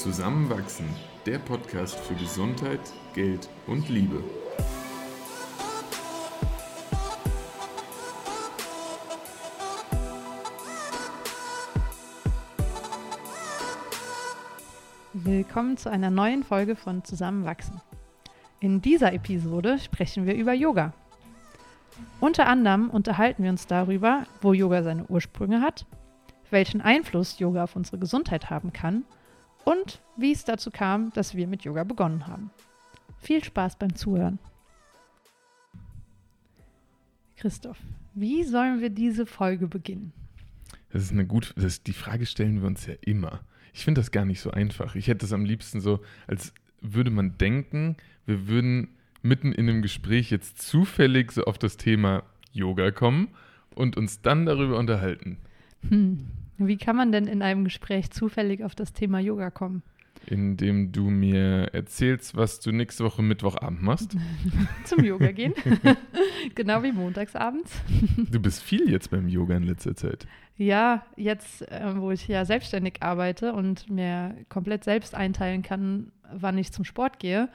Zusammenwachsen, der Podcast für Gesundheit, Geld und Liebe. Willkommen zu einer neuen Folge von Zusammenwachsen. In dieser Episode sprechen wir über Yoga. Unter anderem unterhalten wir uns darüber, wo Yoga seine Ursprünge hat, welchen Einfluss Yoga auf unsere Gesundheit haben kann und wie es dazu kam, dass wir mit Yoga begonnen haben. Viel Spaß beim Zuhören. Christoph, wie sollen wir diese Folge beginnen? Das ist eine gute, das, die Frage stellen wir uns ja immer. Ich finde das gar nicht so einfach. Ich hätte es am liebsten so, als würde man denken, wir würden mitten in einem Gespräch jetzt zufällig so auf das Thema Yoga kommen und uns dann darüber unterhalten. Hm. Wie kann man denn in einem Gespräch zufällig auf das Thema Yoga kommen? Indem du mir erzählst, was du nächste Woche Mittwochabend machst. Zum Yoga gehen. genau wie montagsabends. du bist viel jetzt beim Yoga in letzter Zeit. Ja, jetzt, äh, wo ich ja selbstständig arbeite und mir komplett selbst einteilen kann, wann ich zum Sport gehe,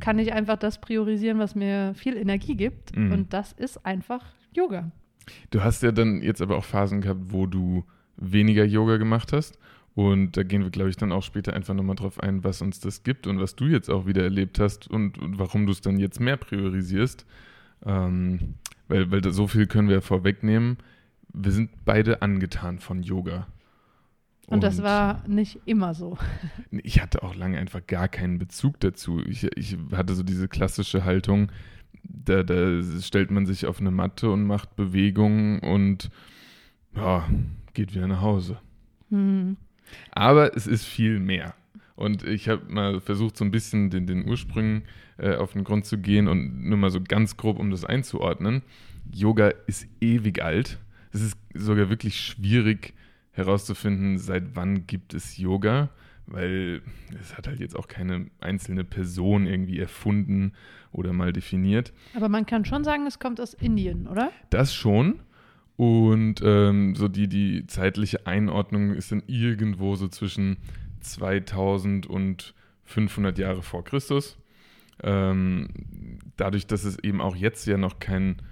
kann ich einfach das priorisieren, was mir viel Energie gibt. Mhm. Und das ist einfach Yoga. Du hast ja dann jetzt aber auch Phasen gehabt, wo du weniger Yoga gemacht hast. Und da gehen wir, glaube ich, dann auch später einfach nochmal drauf ein, was uns das gibt und was du jetzt auch wieder erlebt hast und, und warum du es dann jetzt mehr priorisierst. Ähm, weil, weil so viel können wir vorwegnehmen. Wir sind beide angetan von Yoga. Und, und, das war nicht immer so. Ich hatte auch lange einfach gar keinen Bezug dazu. Ich, ich hatte so diese klassische Haltung, da, da stellt man sich auf eine Matte und macht Bewegungen und ja, geht wieder nach Hause. Mhm. Aber es ist viel mehr. Und ich habe mal versucht, so ein bisschen den, den Ursprüngen äh, auf den Grund zu gehen und nur mal so ganz grob, um das einzuordnen. Yoga ist ewig alt. Es ist sogar wirklich schwierig herauszufinden, seit wann gibt es Yoga, weil es hat halt jetzt auch keine einzelne Person irgendwie erfunden oder mal definiert. Aber man kann schon sagen, es kommt aus Indien, oder? Das schon. Und ähm, so die, die zeitliche Einordnung ist dann irgendwo so zwischen 2000 und 500 Jahre vor Christus. Ähm, dadurch, dass es eben auch jetzt ja noch kein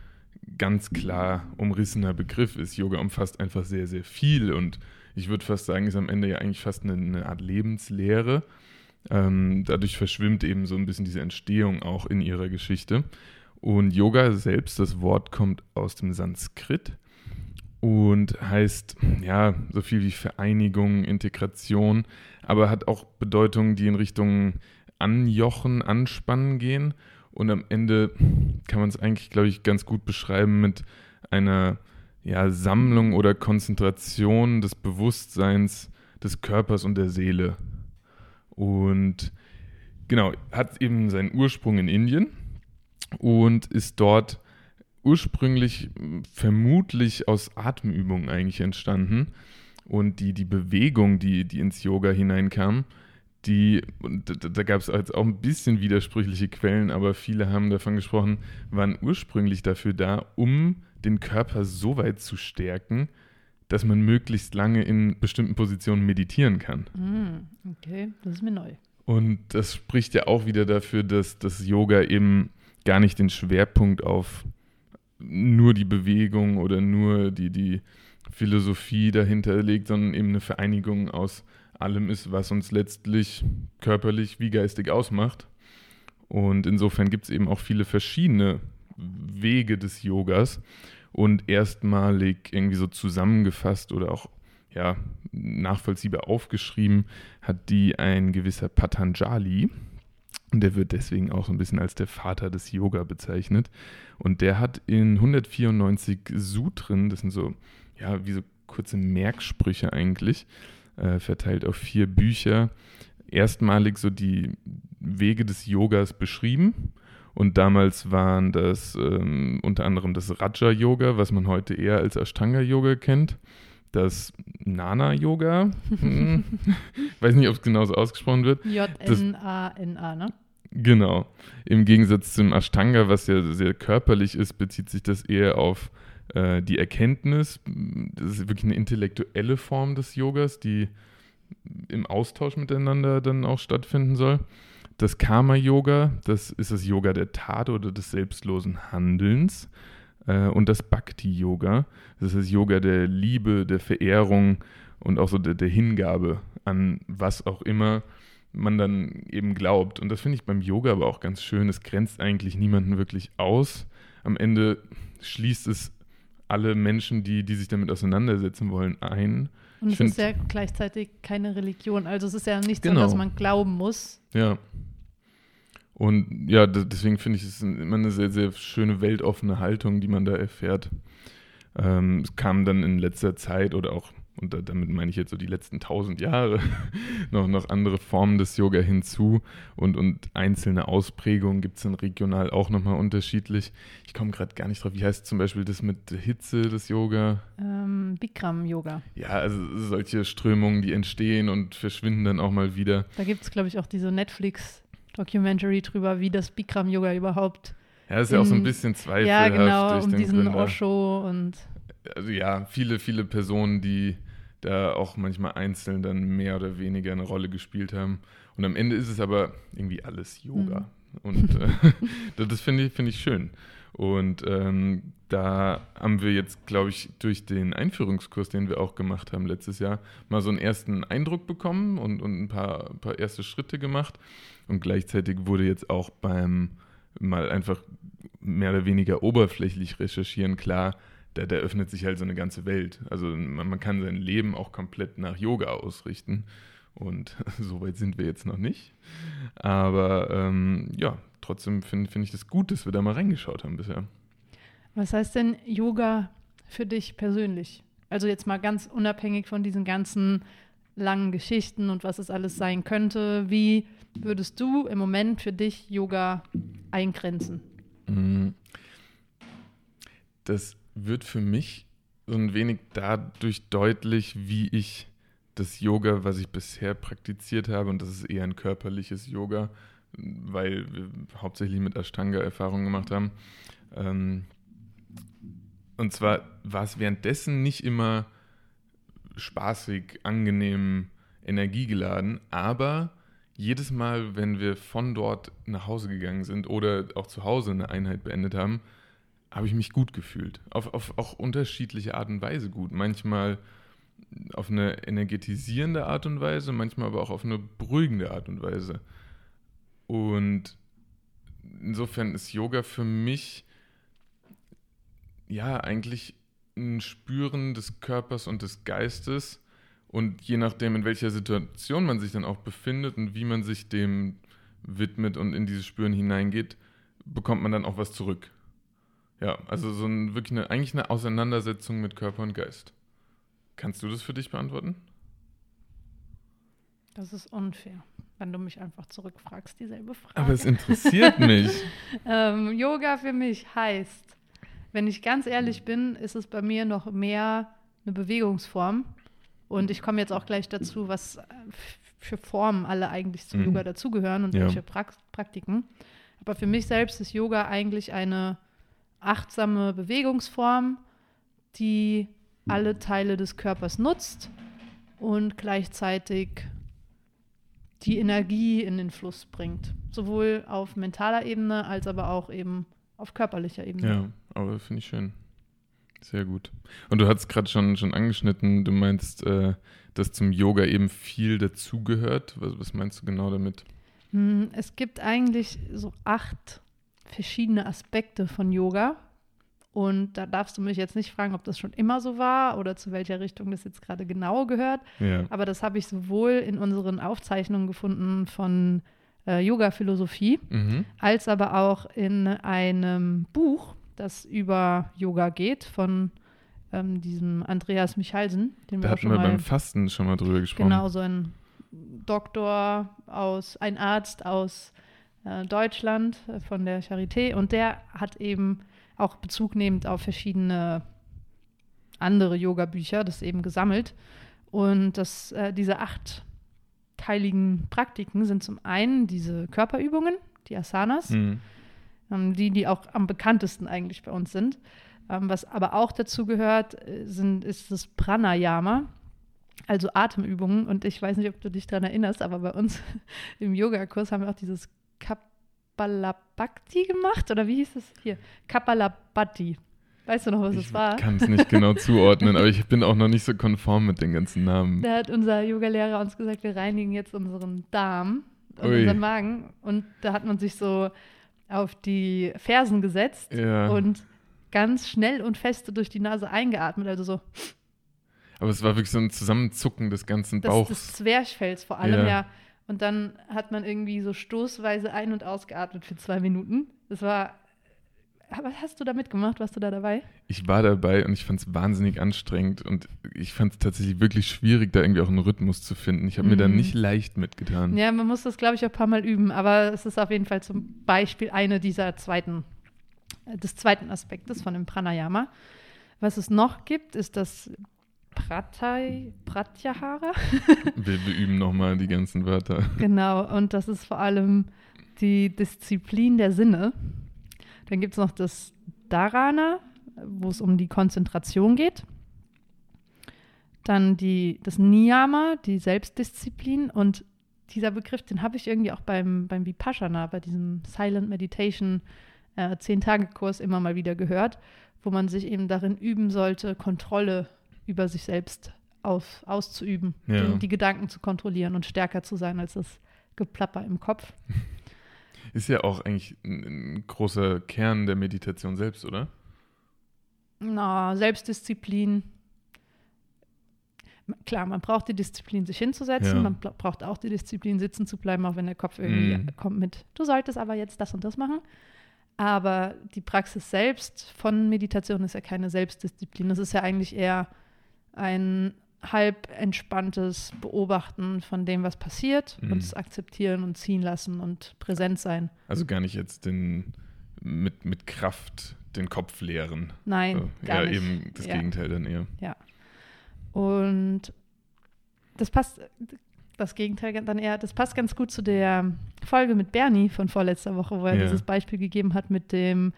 ganz klar umrissener Begriff ist. Yoga umfasst einfach sehr, sehr viel und ich würde fast sagen, ist am Ende ja eigentlich fast eine, eine Art Lebenslehre. Ähm, dadurch verschwimmt eben so ein bisschen diese Entstehung auch in ihrer Geschichte. Und Yoga selbst, das Wort kommt aus dem Sanskrit und heißt ja so viel wie Vereinigung, Integration, aber hat auch Bedeutungen, die in Richtung Anjochen, Anspannen gehen. Und am Ende kann man es eigentlich, glaube ich, ganz gut beschreiben mit einer ja, Sammlung oder Konzentration des Bewusstseins des Körpers und der Seele. Und genau, hat eben seinen Ursprung in Indien und ist dort ursprünglich hm, vermutlich aus Atemübungen eigentlich entstanden. Und die, die Bewegung, die, die ins Yoga hineinkam, die, da, da gab es jetzt auch ein bisschen widersprüchliche Quellen, aber viele haben davon gesprochen, waren ursprünglich dafür da, um den Körper so weit zu stärken, dass man möglichst lange in bestimmten Positionen meditieren kann. Mm, okay, das ist mir neu. Und das spricht ja auch wieder dafür, dass das Yoga eben gar nicht den Schwerpunkt auf nur die Bewegung oder nur die, die Philosophie dahinter legt, sondern eben eine Vereinigung aus allem ist, was uns letztlich körperlich wie geistig ausmacht. Und insofern gibt es eben auch viele verschiedene Wege des Yogas und erstmalig irgendwie so zusammengefasst oder auch ja, nachvollziehbar aufgeschrieben hat die ein gewisser Patanjali. Und der wird deswegen auch so ein bisschen als der Vater des Yoga bezeichnet. Und der hat in 194 Sutren, das sind so, ja, wie so kurze Merksprüche eigentlich, äh, verteilt auf vier Bücher, erstmalig so die Wege des Yogas beschrieben. Und damals waren das ähm, unter anderem das Raja-Yoga, was man heute eher als Ashtanga-Yoga kennt. Das Nana-Yoga, hm, weiß nicht, ob es genauso ausgesprochen wird. J-N-A-N-A, ne? Genau. Im Gegensatz zum Ashtanga, was ja sehr körperlich ist, bezieht sich das eher auf äh, die Erkenntnis. Das ist wirklich eine intellektuelle Form des Yogas, die im Austausch miteinander dann auch stattfinden soll. Das Karma-Yoga, das ist das Yoga der Tat oder des selbstlosen Handelns. Äh, und das Bhakti-Yoga, das ist das Yoga der Liebe, der Verehrung und auch so der, der Hingabe an was auch immer man dann eben glaubt. Und das finde ich beim Yoga aber auch ganz schön. Es grenzt eigentlich niemanden wirklich aus. Am Ende schließt es alle Menschen, die, die sich damit auseinandersetzen wollen, ein. Und Ich es ist ja gleichzeitig keine Religion. Also es ist ja nicht Genau. so, dass man glauben muss. Ja. Und ja, deswegen finde ich es immer eine sehr, sehr schöne, weltoffene Haltung, die man da erfährt. Ähm, es kam dann in letzter Zeit oder auch, und da, damit meine ich jetzt so die letzten tausend Jahre, noch, noch andere Formen des Yoga hinzu und, und einzelne Ausprägungen gibt es dann regional auch nochmal unterschiedlich. Ich komme gerade gar nicht drauf, wie heißt zum Beispiel das mit Hitze des Yoga? Ähm, Bikram-Yoga. Ja, also solche Strömungen, die entstehen und verschwinden dann auch mal wieder. Da gibt es, glaube ich, auch diese Netflix-Documentary drüber, wie das Bikram-Yoga überhaupt. Ja, das ist ja auch so ein In- bisschen zweifelhaft. ja, genau, um diesen Gründer. Osho und Also ja, viele, viele Personen, die da auch manchmal einzeln dann mehr oder weniger eine Rolle gespielt haben. Und am Ende ist es aber irgendwie alles Yoga. Und äh, das- finde ich, finde ich schön. Und ähm, da haben wir jetzt, glaube ich, durch den Einführungskurs, den wir auch gemacht haben letztes Jahr, mal so einen ersten Eindruck bekommen und, und ein paar, paar erste Schritte gemacht. Und gleichzeitig wurde jetzt auch beim mal einfach mehr oder weniger oberflächlich recherchieren klar, da, da öffnet sich halt so eine ganze Welt. Also man, man kann sein Leben auch komplett nach Yoga ausrichten. Und so weit sind wir jetzt noch nicht. Aber ähm, ja, trotzdem finde find ich das gut, dass wir da mal reingeschaut haben bisher. Was heißt denn Yoga für dich persönlich? Also jetzt mal ganz unabhängig von diesen ganzen langen Geschichten und was es alles sein könnte. Wie würdest du im Moment für dich Yoga eingrenzen? Mm. Das wird für mich so ein wenig dadurch deutlich, wie ich das Yoga, was ich bisher praktiziert habe, und das ist eher ein körperliches Yoga, weil wir hauptsächlich mit Ashtanga Erfahrungen gemacht haben. Ähm, und zwar war es währenddessen nicht immer spaßig, angenehm, energiegeladen, aber jedes Mal, wenn wir von dort nach Hause gegangen sind oder auch zu Hause eine Einheit beendet haben, habe ich mich gut gefühlt. Auf, auf auch unterschiedliche Art und Weise gut. Manchmal auf eine energetisierende Art und Weise, manchmal aber auch auf eine beruhigende Art und Weise. Und insofern ist Yoga für mich ja eigentlich ein Spüren des Körpers und des Geistes. Und je nachdem, in welcher Situation man sich dann auch befindet und wie man sich dem widmet und in dieses Spüren hineingeht, bekommt man dann auch was zurück. Ja, also so ein, wirklich eine, eigentlich eine Auseinandersetzung mit Körper und Geist. Kannst du das für dich beantworten? Das ist unfair, wenn du mich einfach zurückfragst, dieselbe Frage. Aber es interessiert mich. Ähm, Yoga für mich heißt, wenn ich ganz ehrlich bin, ist es bei mir noch mehr eine Bewegungsform. Und ich komme jetzt auch gleich dazu, was äh, für Formen alle eigentlich zum Mhm. Yoga dazugehören und Ja. welche Prax Praktiken. Aber für mich selbst ist Yoga eigentlich eine achtsame Bewegungsform, die alle Teile des Körpers nutzt und gleichzeitig die Energie in den Fluss bringt. Sowohl auf mentaler Ebene als aber auch eben auf körperlicher Ebene. Ja, aber finde ich schön. Sehr gut. Und du hast gerade schon, schon angeschnitten, du meinst, äh, dass zum Yoga eben viel dazugehört. Was, was meinst du genau damit? Hm, Es gibt eigentlich so acht verschiedene Aspekte von Yoga. Und da darfst du mich jetzt nicht fragen, ob das schon immer so war oder zu welcher Richtung das jetzt gerade genau gehört. Ja. Aber das habe ich sowohl in unseren Aufzeichnungen gefunden von äh, Yoga-Philosophie, Mhm. als aber auch in einem Buch, das über Yoga geht, von ähm, diesem Andreas Michalsen, den Da wir hatten schon wir mal beim Fasten schon mal drüber gesprochen. Genau, so ein Doktor aus, ein Arzt aus äh, Deutschland äh, von der Charité und der hat eben auch Bezug nehmend auf verschiedene andere Yoga-Bücher, das eben gesammelt. Und das, äh, diese achtteiligen Praktiken sind zum einen diese Körperübungen, die Asanas, Mhm. ähm, die, die auch am bekanntesten eigentlich bei uns sind. Ähm, was aber auch dazu gehört, äh, sind, ist das Pranayama. also Atemübungen. Und ich weiß nicht, ob du dich daran erinnerst, aber bei uns im Yogakurs haben wir auch dieses Kapalabhakti gemacht. Oder wie hieß es hier? Kapalabhati. Weißt du noch, was es war? Ich kann es nicht genau zuordnen, aber ich bin auch noch nicht so konform mit den ganzen Namen. Da hat unser Yogalehrer uns gesagt, wir reinigen jetzt unseren Darm und Ui. unseren Magen. Und da hat man sich so auf die Fersen gesetzt Ja. und ganz schnell und feste durch die Nase eingeatmet. Also so Aber es war wirklich so ein Zusammenzucken des ganzen das, Bauchs. des Zwerchfells vor allem, Ja. ja. Und dann hat man irgendwie so stoßweise ein- und ausgeatmet für zwei Minuten. Das war. Aber was hast du da mitgemacht? Warst du da dabei? Ich war dabei und ich fand es wahnsinnig anstrengend und ich fand es tatsächlich wirklich schwierig, da irgendwie auch einen Rhythmus zu finden. Ich habe mir da Mhm. nicht leicht mitgetan. Ja, man muss das, glaube ich, auch ein paar Mal üben, aber es ist auf jeden Fall zum Beispiel eine dieser zweiten, des zweiten Aspektes von dem Pranayama. Was es noch gibt, ist das Pratai, Pratyahara. Wir, üben nochmal die ganzen Wörter. genau, und das ist vor allem die Disziplin der Sinne. Dann gibt es noch das Dharana, wo es um die Konzentration geht. Dann die, das Niyama, die Selbstdisziplin. Und dieser Begriff, den habe ich irgendwie auch beim, beim Vipassana, bei diesem Silent Meditation äh, Zehn-Tage-Kurs immer mal wieder gehört, wo man sich eben darin üben sollte, Kontrolle über sich selbst auf, auszuüben, Ja. die, die Gedanken zu kontrollieren und stärker zu sein als das Geplapper im Kopf. Ist ja auch eigentlich ein, ein großer Kern der Meditation selbst, oder? Na, Selbstdisziplin. Klar, man braucht die Disziplin, sich hinzusetzen. Ja. Man braucht auch die Disziplin, sitzen zu bleiben, auch wenn der Kopf irgendwie Mhm. kommt mit, du solltest aber jetzt das und das machen. Aber die Praxis selbst von Meditation ist ja keine Selbstdisziplin. Das ist ja eigentlich eher ein halb entspanntes Beobachten von dem, was passiert Mhm. und es akzeptieren und ziehen lassen und präsent sein. Also gar nicht jetzt den mit, mit Kraft den Kopf leeren. Nein, So, gar ja, nicht. eben das Ja. Gegenteil dann eher. Und das passt, das Gegenteil dann eher, das passt ganz gut zu der Folge mit Bernie von vorletzter Woche, wo er Ja. dieses Beispiel gegeben hat mit dem,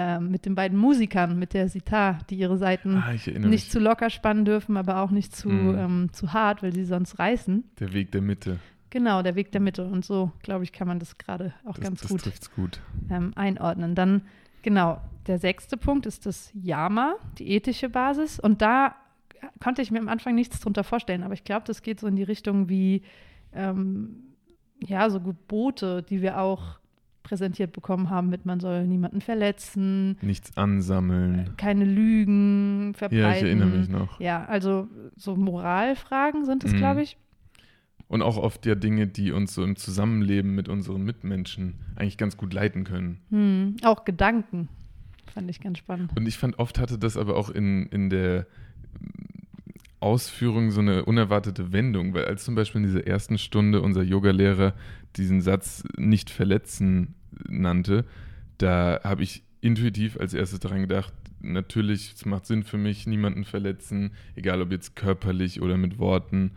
ähm, mit den beiden Musikern, mit der Sitar, die ihre Seiten Ah, nicht mich. zu locker spannen dürfen, aber auch nicht zu, Mhm. ähm, zu hart, weil sie sonst reißen. Der Weg der Mitte. Genau, der Weg der Mitte. Und so, glaube ich, kann man das gerade auch Das, ganz das gut gut. ähm, einordnen. Dann, genau, der sechste Punkt ist das Yama, die ethische Basis. Und da konnte ich mir am Anfang nichts drunter vorstellen, aber ich glaube, das geht so in die Richtung wie, ähm, ja, so Gebote, die wir auch präsentiert bekommen haben mit, man soll niemanden verletzen, Nichts ansammeln. keine Lügen verbreiten. Ja, ich erinnere mich noch. Ja, also so Moralfragen sind es, Mhm. glaube ich. Und auch oft ja Dinge, die uns so im Zusammenleben mit unseren Mitmenschen eigentlich ganz gut leiten können. Hm, auch Gedanken fand ich ganz spannend. Und ich fand, oft hatte das aber auch in, in der Ausführung so eine unerwartete Wendung, weil als zum Beispiel in dieser ersten Stunde unser Yogalehrer diesen Satz nicht verletzen nannte, da habe ich intuitiv als erstes daran gedacht, natürlich, es macht Sinn für mich, niemanden verletzen, egal ob jetzt körperlich oder mit Worten.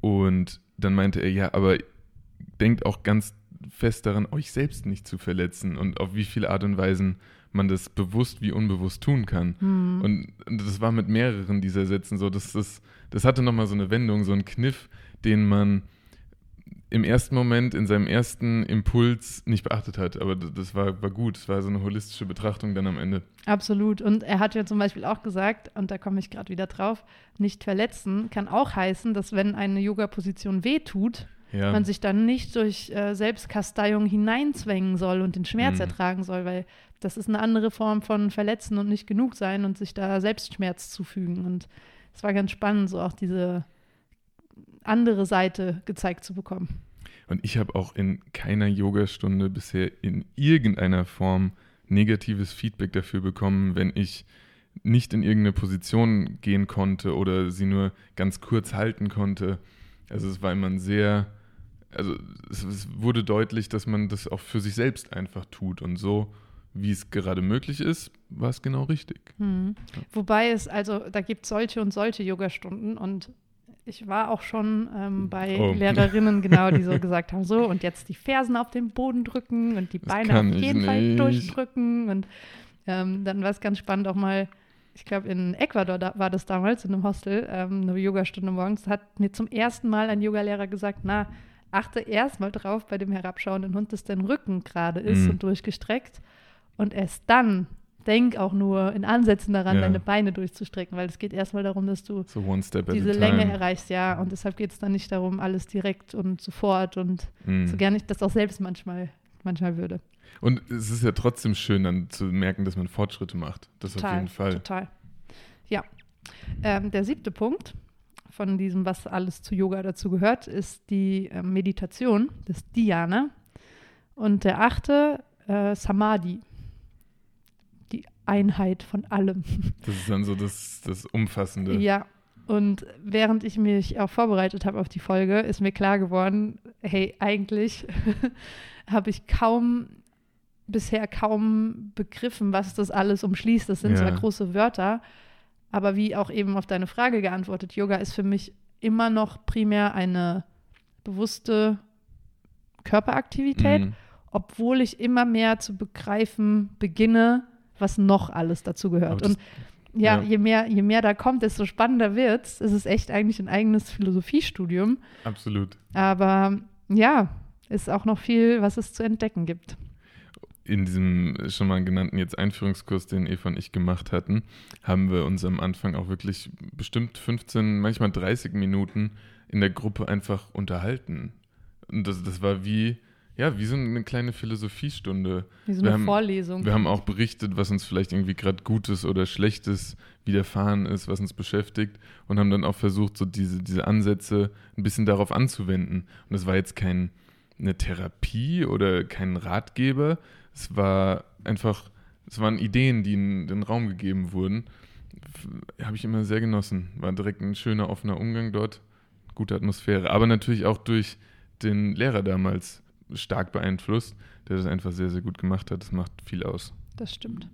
Und dann meinte er, ja, aber denkt auch ganz fest daran, euch selbst nicht zu verletzen und auf wie viele Art und Weisen man das bewusst wie unbewusst tun kann. Hm. Und das war mit mehreren dieser Sätzen so, dass das, das hatte nochmal so eine Wendung, so einen Kniff, den man im ersten Moment, in seinem ersten Impuls nicht beachtet hat. Aber das war, war gut. Es war so eine holistische Betrachtung dann am Ende. Absolut. Und er hat ja zum Beispiel auch gesagt, und da komme ich gerade wieder drauf, nicht verletzen kann auch heißen, dass wenn eine Yoga-Position wehtut, Ja, man sich dann nicht durch äh, Selbstkasteiung hineinzwängen soll und den Schmerz Mhm. ertragen soll, weil das ist eine andere Form von Verletzen und nicht genug sein und sich da Selbstschmerz zufügen. Und es war ganz spannend, so auch diese andere Seite gezeigt zu bekommen. Und ich habe auch in keiner Yogastunde bisher in irgendeiner Form negatives Feedback dafür bekommen, wenn ich nicht in irgendeine Position gehen konnte oder sie nur ganz kurz halten konnte. Also es war immer ein sehr, also es, es wurde deutlich, dass man das auch für sich selbst einfach tut und so, wie es gerade möglich ist, war es genau richtig. Hm. Wobei es, also da gibt es solche und solche Yogastunden und ich war auch schon ähm, bei Oh. Lehrerinnen, genau, die so gesagt haben, so und jetzt die Fersen auf den Boden drücken und die Das Beine auf jeden Fall durchdrücken. Und ähm, dann war es ganz spannend, auch mal ich glaube in Ecuador da, war das damals, in einem Hostel, ähm, eine Yogastunde morgens, hat mir zum ersten Mal ein Yogalehrer gesagt, na, achte erstmal drauf bei dem herabschauenden Hund, dass dein Rücken gerade ist Mhm. und durchgestreckt. Und erst dann denk auch nur in Ansätzen daran, Ja. deine Beine durchzustrecken, weil es geht erstmal darum, dass du So diese Länge erreichst, ja. Und deshalb geht es dann nicht darum, alles direkt und sofort und Mhm. so gerne ich das auch selbst manchmal, manchmal würde. Und es ist ja trotzdem schön, dann zu merken, dass man Fortschritte macht. Das auf jeden Fall. Total. Ja. Ähm, der siebte Punkt von diesem, was alles zu Yoga dazu gehört, ist die äh, Meditation, das Dhyana. Und der achte, äh, Samadhi. Einheit von allem. Das ist dann so das, das Umfassende. Ja. Und während ich mich auch vorbereitet habe auf die Folge, ist mir klar geworden, hey, eigentlich habe ich kaum bisher kaum begriffen, was das alles umschließt. Das sind Ja. zwar große Wörter, aber wie auch eben auf deine Frage geantwortet, Yoga ist für mich immer noch primär eine bewusste Körperaktivität, Mhm. obwohl ich immer mehr zu begreifen beginne, was noch alles dazu gehört. Und ja, ja. Je, mehr, je mehr da kommt, desto spannender wird es. Es ist echt eigentlich ein eigenes Philosophiestudium. Absolut. Aber ja, ist auch noch viel, was es zu entdecken gibt. In diesem schon mal genannten jetzt Einführungskurs, den Eva und ich gemacht hatten, haben wir uns am Anfang auch wirklich bestimmt 15, manchmal 30 Minuten in der Gruppe einfach unterhalten. Und das, das war wie, ja, wie so eine kleine Philosophiestunde. Wie so Wir eine haben- Vorlesung. Wir haben auch berichtet, was uns vielleicht irgendwie gerade Gutes oder Schlechtes widerfahren ist, was uns beschäftigt und haben dann auch versucht, so diese, diese Ansätze ein bisschen darauf anzuwenden. Und das war jetzt kein, eine Therapie oder kein Ratgeber, es war einfach, es waren Ideen, die in den Raum gegeben wurden. Habe ich immer sehr genossen. War direkt ein schöner, offener Umgang dort, gute Atmosphäre. Aber natürlich auch durch den Lehrer damals stark beeinflusst, der das einfach sehr, sehr gut gemacht hat. Das macht viel aus. Das stimmt.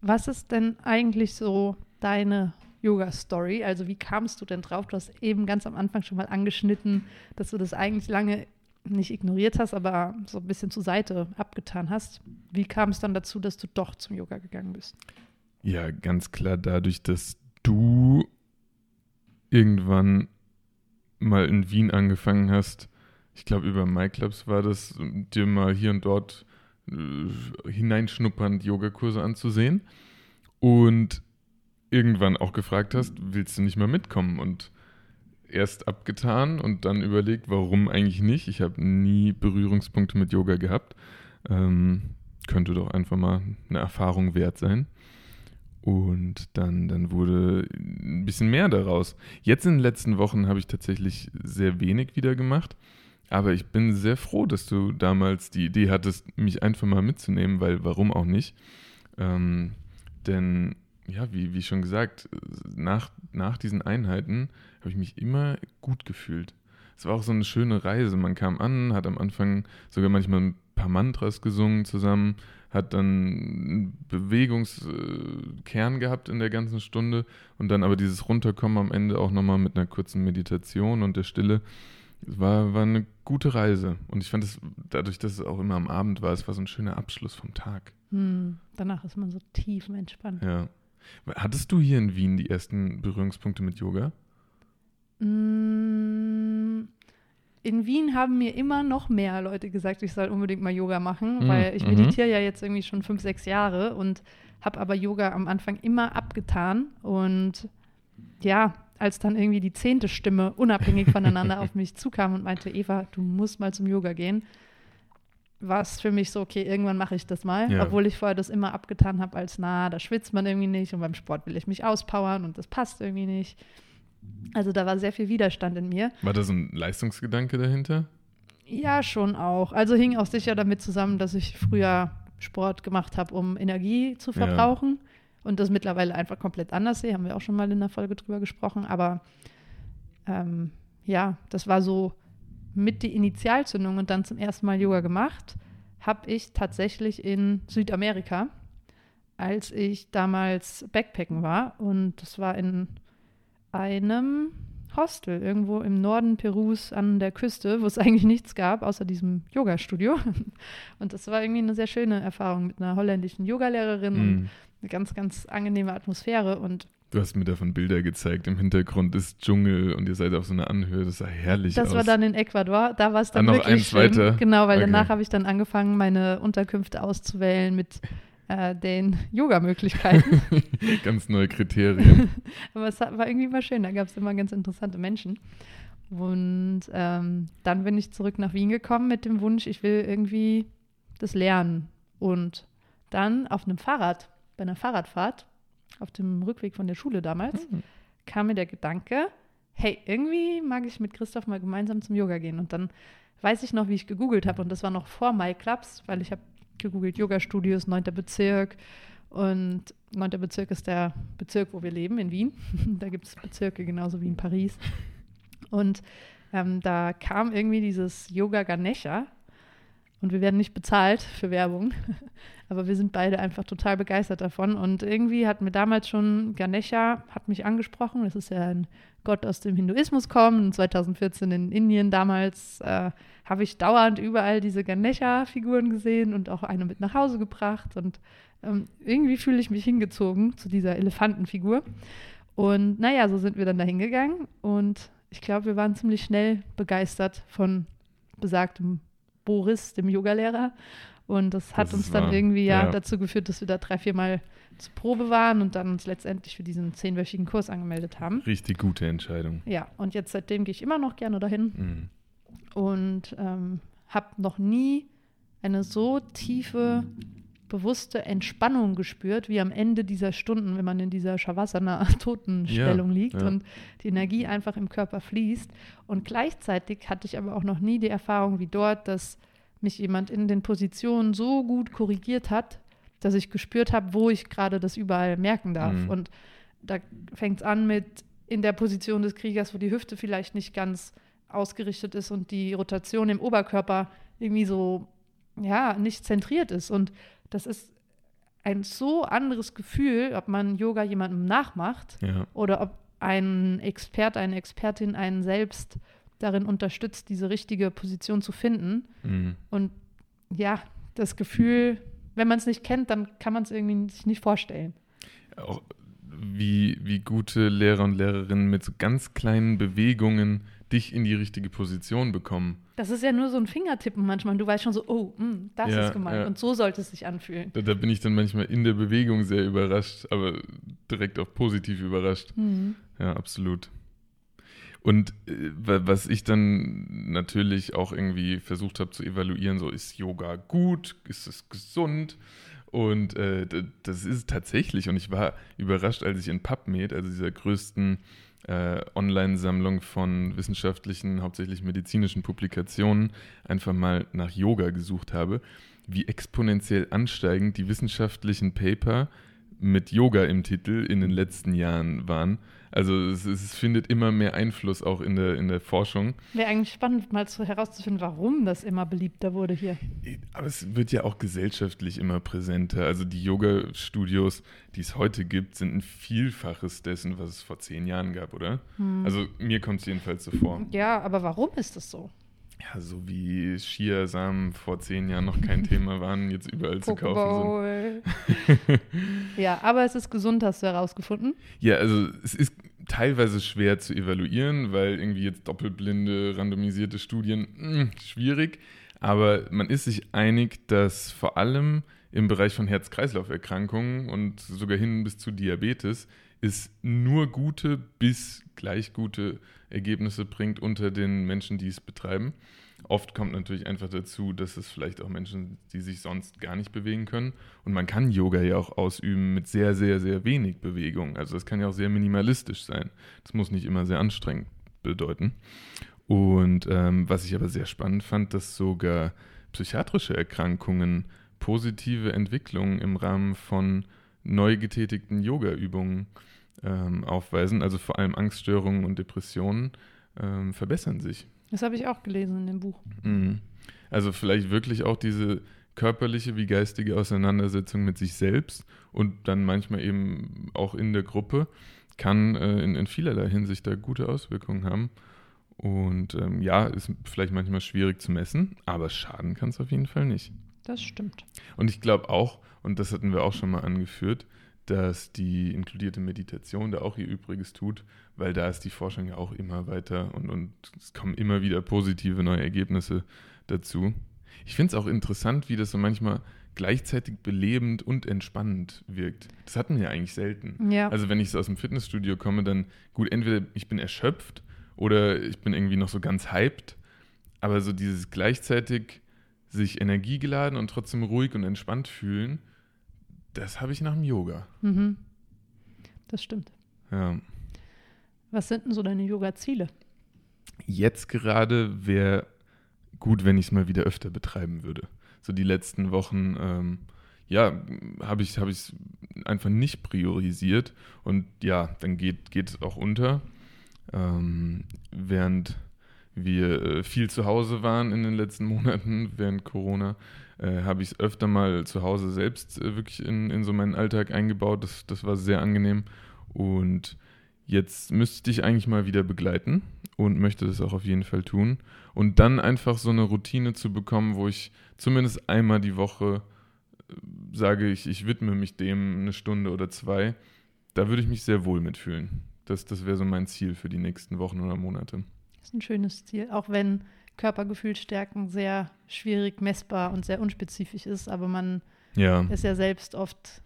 Was ist denn eigentlich so deine Yoga-Story? Also wie kamst du denn drauf? Du hast eben ganz am Anfang schon mal angeschnitten, dass du das eigentlich lange nicht ignoriert hast, aber so ein bisschen zur Seite abgetan hast. Wie kam es dann dazu, dass du doch zum Yoga gegangen bist? Ja, ganz klar dadurch, dass du irgendwann mal in Wien angefangen hast, ich glaube über MyClubs war das, dir mal hier und dort äh, hineinschnuppernd Yogakurse anzusehen und irgendwann auch gefragt hast, willst du nicht mal mitkommen? Und erst abgetan und dann überlegt, warum eigentlich nicht? Ich habe nie Berührungspunkte mit Yoga gehabt. Ähm, könnte doch einfach mal eine Erfahrung wert sein. Und dann, dann wurde ein bisschen mehr daraus. Jetzt in den letzten Wochen habe ich tatsächlich sehr wenig wieder gemacht. Aber ich bin sehr froh, dass du damals die Idee hattest, mich einfach mal mitzunehmen, weil warum auch nicht? Ähm, denn, ja, wie, wie schon gesagt, nach, nach diesen Einheiten habe ich mich immer gut gefühlt. Es war auch so eine schöne Reise. Man kam an, hat am Anfang sogar manchmal ein paar Mantras gesungen zusammen, hat dann einen Bewegungskern gehabt in der ganzen Stunde und dann aber dieses Runterkommen am Ende auch nochmal mit einer kurzen Meditation und der Stille. Es war, war eine gute Reise und ich fand es, dadurch, dass es auch immer am Abend war, es war so ein schöner Abschluss vom Tag. Hm, danach ist man so tiefenentspannt. Ja. Hattest du hier in Wien die ersten Berührungspunkte mit Yoga? Mm, In Wien haben mir immer noch mehr Leute gesagt, ich soll unbedingt mal Yoga machen, Mm, weil ich mhm. meditiere ja jetzt irgendwie schon fünf, sechs Jahre und habe aber Yoga am Anfang immer abgetan. Und ja, als dann irgendwie die zehnte Stimme unabhängig voneinander auf mich zukam und meinte, Eva, du musst mal zum Yoga gehen, war es für mich so, okay, irgendwann mache ich das mal, Ja. obwohl ich vorher das immer abgetan habe als, na, da schwitzt man irgendwie nicht und beim Sport will ich mich auspowern und das passt irgendwie nicht. Also da war sehr viel Widerstand in mir. War da so ein Leistungsgedanke dahinter? Ja, schon auch. Also hing auch sicher damit zusammen, dass ich früher Sport gemacht habe, um Energie zu Ja. Und das mittlerweile einfach komplett anders sehe. Haben wir auch schon mal in der Folge drüber gesprochen. Aber ähm, ja, das war so mit die Initialzündung und dann zum ersten Mal Yoga gemacht, habe ich tatsächlich in Südamerika, als ich damals Backpacken war. Und das war in einem Hostel irgendwo im Norden Perus an der Küste, wo es eigentlich nichts gab, außer diesem Yoga-Studio. Und das war irgendwie eine sehr schöne Erfahrung mit einer holländischen Yogalehrerin mm. Eine ganz, ganz angenehme Atmosphäre. Und Du hast mir davon Bilder gezeigt. Im Hintergrund ist Dschungel und ihr seid auf so einer Anhöhe. Das sah herrlich das aus. Das war dann in Ecuador. Da war es dann, dann wirklich eins schön. weiter. Genau, weil okay. danach habe ich dann angefangen, meine Unterkünfte auszuwählen mit äh, den Yoga-Möglichkeiten. ganz neue Kriterien. Aber es war irgendwie immer schön. Da gab es immer ganz interessante Menschen. Und ähm, dann bin ich zurück nach Wien gekommen mit dem Wunsch, ich will irgendwie das lernen. Und dann auf einem Fahrrad, bei einer Fahrradfahrt, auf dem Rückweg von der Schule damals, mhm. kam mir der Gedanke, hey, irgendwie mag ich mit Christoph mal gemeinsam zum Yoga gehen. Und dann weiß ich noch, wie ich gegoogelt habe. Und das war noch vor MyClubs, weil ich habe gegoogelt Yoga-Studios, 9. Bezirk. Und 9. Bezirk ist der Bezirk, wo wir leben, in Wien. da gibt es Bezirke genauso wie in Paris. Und ähm, da kam irgendwie dieses Yoga Ganesha. Und wir werden nicht bezahlt für Werbung. Aber wir sind beide einfach total begeistert davon. Und irgendwie hat mir damals schon Ganesha hat mich angesprochen. Das ist ja ein Gott aus dem Hinduismus kommen. Und 2014 in Indien damals äh, habe ich dauernd überall diese Ganesha-Figuren gesehen und auch eine mit nach Hause gebracht. Und ähm, irgendwie fühle ich mich hingezogen zu dieser Elefantenfigur. Und naja, so sind wir dann da hingegangen. Und ich glaube, wir waren ziemlich schnell begeistert von besagtem Boris, dem Yogalehrer. Und das hat das uns dann wahr. irgendwie ja, ja, dazu geführt, dass wir da drei, vier Mal zur Probe waren und dann uns letztendlich für diesen zehnwöchigen Kurs angemeldet haben. Richtig gute Entscheidung. Ja, und jetzt seitdem gehe ich immer noch gerne dahin mhm. und ähm, habe noch nie eine so tiefe, bewusste Entspannung gespürt, wie am Ende dieser Stunden, wenn man in dieser Shavasana-Totenstellung ja, liegt ja. und die Energie einfach im Körper fließt. Und gleichzeitig hatte ich aber auch noch nie die Erfahrung wie dort, dass mich jemand in den Positionen so gut korrigiert hat, dass ich gespürt habe, wo ich gerade das überall merken darf. Mhm. Und da fängt es an mit in der Position des Kriegers, wo die Hüfte vielleicht nicht ganz ausgerichtet ist und die Rotation im Oberkörper irgendwie so, ja, nicht zentriert ist. Und das ist ein so anderes Gefühl, ob man Yoga jemandem nachmacht ja. oder ob ein Expert, eine Expertin einen selbst darin unterstützt, diese richtige Position zu finden. Mhm. Und ja, das Gefühl, wenn man es nicht kennt, dann kann man es irgendwie sich nicht vorstellen. Auch wie, wie gute Lehrer und Lehrerinnen mit so ganz kleinen Bewegungen dich in die richtige Position bekommen. Das ist ja nur so ein Fingertippen manchmal. Du weißt schon so, oh, mh, hm, das ja, ist gemeint. Ja. Und so sollte es sich anfühlen. Da, da, bin ich dann manchmal in der Bewegung sehr überrascht, aber direkt auch positiv überrascht. Mhm. Ja, absolut. Und äh, was ich dann natürlich auch irgendwie versucht habe zu evaluieren, so ist Yoga gut, ist es gesund? Und äh, das ist tatsächlich. Und ich war überrascht, als ich in PubMed, also dieser größten äh, Online-Sammlung von wissenschaftlichen, hauptsächlich medizinischen Publikationen, einfach mal nach Yoga gesucht habe, wie exponentiell ansteigend die wissenschaftlichen Paper mit Yoga im Titel in den letzten Jahren waren. Also es, es, findet immer mehr Einfluss auch in der, in der Forschung. Wäre eigentlich spannend, mal zu, herauszufinden, warum das immer beliebter wurde hier. Aber es wird ja auch gesellschaftlich immer präsenter. Also die Yoga-Studios, die es heute gibt, sind ein Vielfaches dessen, was es vor zehn Jahren gab, oder? Hm. Also mir kommt es jedenfalls so vor. Ja, aber warum ist das so? Ja, so wie Chiasamen vor zehn Jahren noch kein Thema waren, jetzt überall zu kaufen sind. ja, aber es ist gesund, hast du herausgefunden? Ja, also es ist teilweise schwer zu evaluieren, weil irgendwie jetzt doppelblinde, randomisierte Studien, mh, hm, schwierig. Aber man ist sich einig, dass vor allem im Bereich von Herz-Kreislauf-Erkrankungen und sogar hin bis zu Diabetes es nur gute bis gleich gute Ergebnisse bringt unter den Menschen, die es betreiben. Oft kommt natürlich einfach dazu, dass es vielleicht auch Menschen, die sich sonst gar nicht bewegen können. Und man kann Yoga ja auch ausüben mit sehr, sehr, sehr wenig Bewegung. Also das kann ja auch sehr minimalistisch sein. Das muss nicht immer sehr anstrengend bedeuten. Und ähm, was ich aber sehr spannend fand, dass sogar psychiatrische Erkrankungen positive Entwicklungen im Rahmen von neu getätigten Yoga-Übungen ähm, aufweisen. Also vor allem Angststörungen und Depressionen ähm, verbessern sich. Das habe ich auch gelesen in dem Buch. Mhm. Also vielleicht wirklich auch diese körperliche wie geistige Auseinandersetzung mit sich selbst und dann manchmal eben auch in der Gruppe, kann äh, in, in vielerlei Hinsicht da gute Auswirkungen haben. Und ähm, ja, ist vielleicht manchmal schwierig zu messen, aber schaden kann es auf jeden Fall nicht. Das stimmt. Und ich glaube auch, und das hatten wir auch schon mal angeführt, dass die inkludierte Meditation da auch ihr Übriges tut, weil da ist die Forschung ja auch immer weiter und, und es kommen immer wieder positive neue Ergebnisse dazu. Ich finde es auch interessant, wie das so manchmal gleichzeitig belebend und entspannend wirkt. Das hatten wir eigentlich selten. Ja. Also wenn ich so aus dem Fitnessstudio komme, dann gut, entweder ich bin erschöpft oder ich bin irgendwie noch so ganz hyped, aber so dieses gleichzeitig sich energiegeladen und trotzdem ruhig und entspannt fühlen, das habe ich nach dem Yoga. Mhm. Das stimmt. Ja. Was sind denn so deine Yoga-Ziele? Jetzt gerade wäre gut, wenn ich es mal wieder öfter betreiben würde. So die letzten Wochen, ähm, ja, habe ich es einfach nicht priorisiert und ja, dann geht, geht es auch unter. Ähm, während wir äh, viel zu Hause waren in den letzten Monaten während Corona, äh, habe ich es öfter mal zu Hause selbst äh, wirklich in, in so meinen Alltag eingebaut. Das, das war sehr angenehm. Und jetzt müsste ich eigentlich mal wieder begleiten und möchte das auch auf jeden Fall tun. Und dann einfach so eine Routine zu bekommen, wo ich zumindest einmal die Woche äh, sage, ich, ich widme mich dem eine Stunde oder zwei, da würde ich mich sehr wohl mitfühlen. Das, das wäre so mein Ziel für die nächsten Wochen oder Monate. Das ist ein schönes Ziel, auch wenn Körpergefühlstärken sehr schwierig messbar und sehr unspezifisch ist, aber man Ja, ist ja selbst oft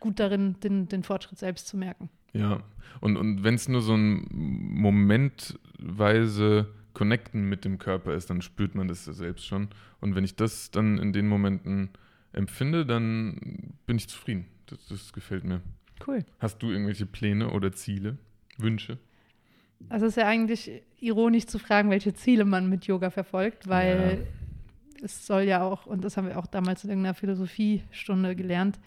gut darin, den, den Fortschritt selbst zu merken. ja. Und, und wenn es nur so ein momentweise Connecten mit dem Körper ist, dann spürt man das ja selbst schon. Und wenn ich das dann in den Momenten empfinde, dann bin ich zufrieden. Das, das gefällt mir. Cool. Hast du irgendwelche Pläne oder Ziele, Wünsche? Also es ist ja eigentlich ironisch zu fragen, welche Ziele man mit Yoga verfolgt, weil es soll ja auch, und das haben wir auch damals in irgendeiner Philosophiestunde gelernt,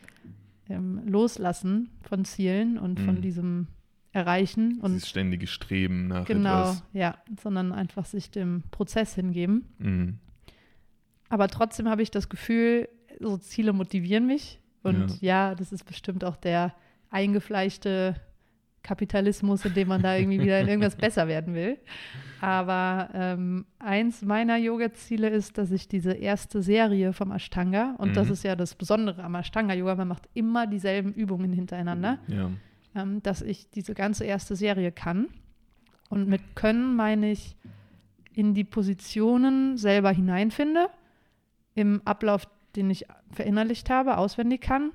ähm, loslassen von Zielen und von Mhm. diesem Erreichen und Dieses ständige Streben nach genau, etwas. ja, sondern einfach sich dem Prozess hingeben. Mhm. Aber trotzdem habe ich das Gefühl, so Ziele motivieren mich. Und ja, das ist bestimmt auch der eingefleischte Kapitalismus, in dem man da irgendwie wieder in irgendwas besser werden will. Aber ähm, eins meiner Yoga-Ziele ist, dass ich diese erste Serie vom Ashtanga, und das Mhm. ist ja das Besondere am Ashtanga-Yoga, man macht immer dieselben Übungen hintereinander, Ja. ähm, dass ich diese ganze erste Serie kann. Und mit Können meine ich in die Positionen selber hineinfinde, im Ablauf, den ich verinnerlicht habe, auswendig kann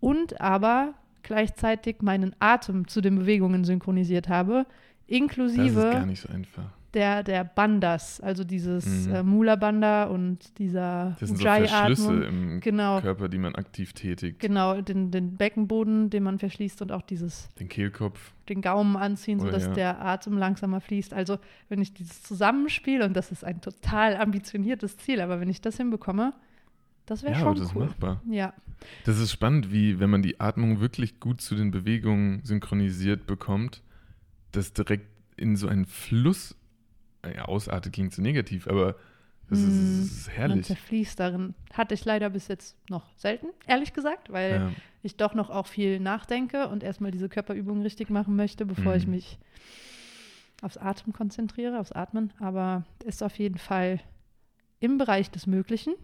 und aber gleichzeitig meinen Atem zu den Bewegungen synchronisiert habe, inklusive so der, der Bandas, also dieses Mhm. äh, Mula Banda und dieser Das sind so Verschlüsse im Genau, Körper, die man aktiv tätigt. genau, den, den Beckenboden, den man verschließt und auch dieses Den Kehlkopf. den Gaumen anziehen, sodass ja. der Atem langsamer fließt. Also wenn ich dieses Zusammenspiel, und das ist ein total ambitioniertes Ziel, aber wenn ich das hinbekomme, das wäre Ja, schon das ist cool. machbar. Ja, Das ist spannend, wie, wenn man die Atmung wirklich gut zu den Bewegungen synchronisiert bekommt, das direkt in so einen Fluss, ja, ausartet klingt so negativ, aber das ist, Mm, das ist man herrlich. zerfließt darin. Hatte ich leider bis jetzt noch selten, ehrlich gesagt, weil Ja, ich doch noch auch viel nachdenke und erstmal diese Körperübungen richtig machen möchte, bevor ich Mhm. mich aufs Atmen konzentriere, aufs Atmen. Aber ist auf jeden Fall im Bereich des Möglichen.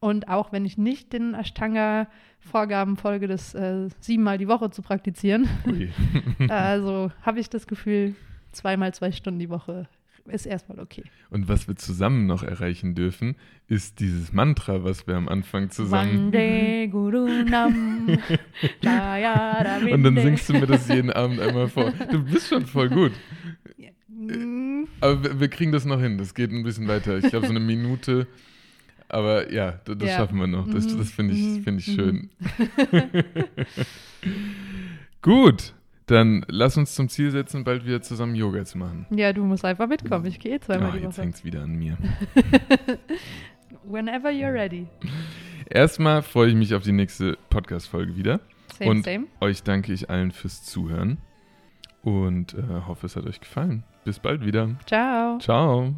Und auch wenn ich nicht den Ashtanga-Vorgaben folge, das äh, siebenmal die Woche zu praktizieren, also habe ich das Gefühl, zweimal zwei Stunden die Woche ist erstmal okay. Und was wir zusammen noch erreichen dürfen, ist dieses Mantra, was wir am Anfang zusammen. Und dann singst du mir das jeden Abend einmal vor. Du bist schon voll gut. Mm, Aber wir, wir kriegen das noch hin. Das geht ein bisschen weiter. Ich glaube, so eine Minute. Aber ja, das, Ja. schaffen wir noch. Das, Mhm. das finde ich, Mhm. find ich Mhm. schön. Gut, dann lass uns zum Ziel setzen, bald wieder zusammen Yoga zu machen. Ja, du musst einfach mitkommen. Ich gehe zweimal Ah, die jetzt Woche. hängt es wieder an mir. Whenever you're ready. Erstmal freue ich mich auf die nächste Podcast-Folge wieder. Same, Und same. euch danke ich allen fürs Zuhören und äh, hoffe, es hat euch gefallen. Bis bald wieder. Ciao. Ciao.